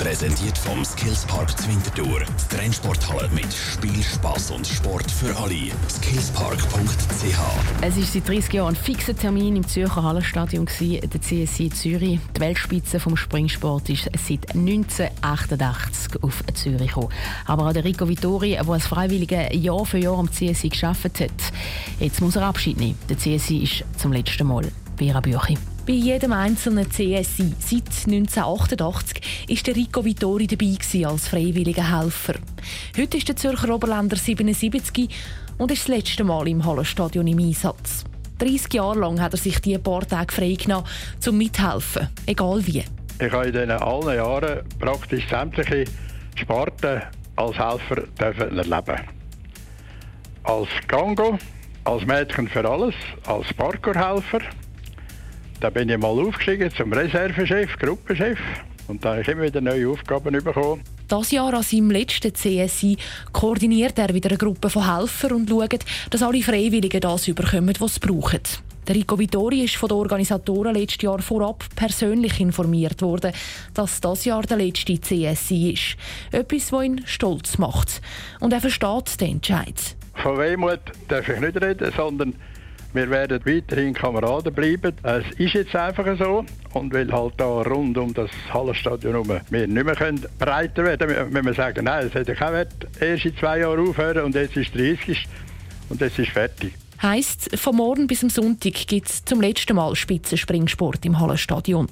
Präsentiert vom Skillspark Zwintertour. Die Trennsporthalle mit Spiel, Spass und Sport für alle. Skillspark.ch. Es ist seit 30 Jahren ein fixer Termin im Zürcher Hallenstadion, der CSI Zürich. Die Weltspitze vom Springsport ist seit 1988 auf Zürich gekommen. Aber auch der Rico Vittori, der als Freiwilliger Jahr für Jahr am CSI geschafft hat, jetzt muss er Abschied nehmen. Der CSI ist zum letzten Mal. Vera Büchi. Bei jedem einzelnen CSI seit 1988 ist der Rico Vittori dabei als freiwilliger Helfer. Heute ist der Zürcher Oberländer 77 und ist das letzte Mal im Hallenstadion im Einsatz. 30 Jahre lang hat er sich die paar Tage freigenommen, zum mithelfen, egal wie. Ich habe in diesen allen Jahren praktisch sämtliche Sparten als Helfer erleben. Als Gango, als Mädchen für alles, als Parkourhelfer. Da bin ich mal aufgestiegen zum Reservechef, Gruppenchef. Und da habe ich immer wieder neue Aufgaben bekommen. Das Jahr an seinem letzten CSI koordiniert er wieder eine Gruppe von Helfern und schaut, dass alle Freiwilligen das überkommen, was sie brauchen. Der Rico Vittori ist von den Organisatoren letztes Jahr vorab persönlich informiert worden, dass das Jahr der letzte CSI ist. Etwas, was ihn stolz macht. Und er versteht den Entscheid. Von Wehmut darf ich nicht reden, sondern wir werden weiterhin Kameraden bleiben. Es ist jetzt einfach so. Und weil halt da rund um das Hallenstadion herum wir nicht mehr können breiter werden können, wenn wir sagen, nein, es hätte keinen Wert, erst in zwei Jahren aufhören und jetzt ist 30 und jetzt ist fertig. Heißt, von morgen bis am Sonntag gibt es zum letzten Mal Spitzenspringsport im Hallenstadion.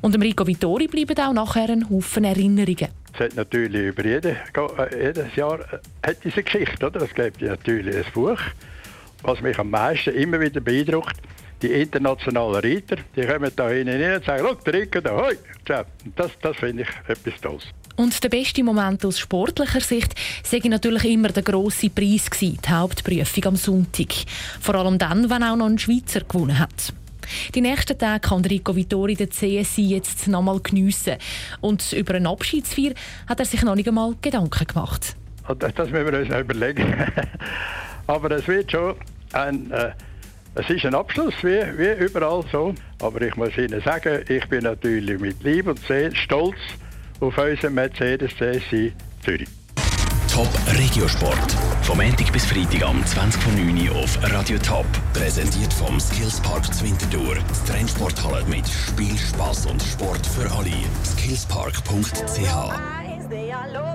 Und dem Rico Vittori bleiben auch nachher ein Haufen Erinnerungen. Es hat natürlich über jede, äh, jedes Jahr äh, hat diese Geschichte, oder? Es gibt natürlich ein Buch. Was mich am meisten immer wieder beeindruckt, die internationalen Reiter, die kommen da hinein und sagen, schau, der Rico da, hoi. Das, das finde ich etwas Tolles. Und der beste Moment aus sportlicher Sicht sei natürlich immer der grosse Preis gewesen, die Hauptprüfung am Sonntag. Vor allem dann, wenn auch noch ein Schweizer gewonnen hat. Die nächsten Tage kann Rico Vittori den CSI jetzt noch nochmal geniessen. Und über eine Abschiedsfeier hat er sich noch nicht einmal Gedanken gemacht. Das, das müssen wir uns noch überlegen. Aber es wird schon ein... Äh es ist ein Abschluss, wie, wie überall so. Aber ich muss Ihnen sagen, ich bin natürlich mit Liebe und Seele stolz auf unseren Mercedes CSI Zürich. Top Regiosport. Vom Montag bis Freitag am 20.09 Uhr auf Radio Top. Präsentiert vom Skillspark Zwintertour. Die Trennsporthalle mit Spiel, Spass und Sport für alle. Skillspark.ch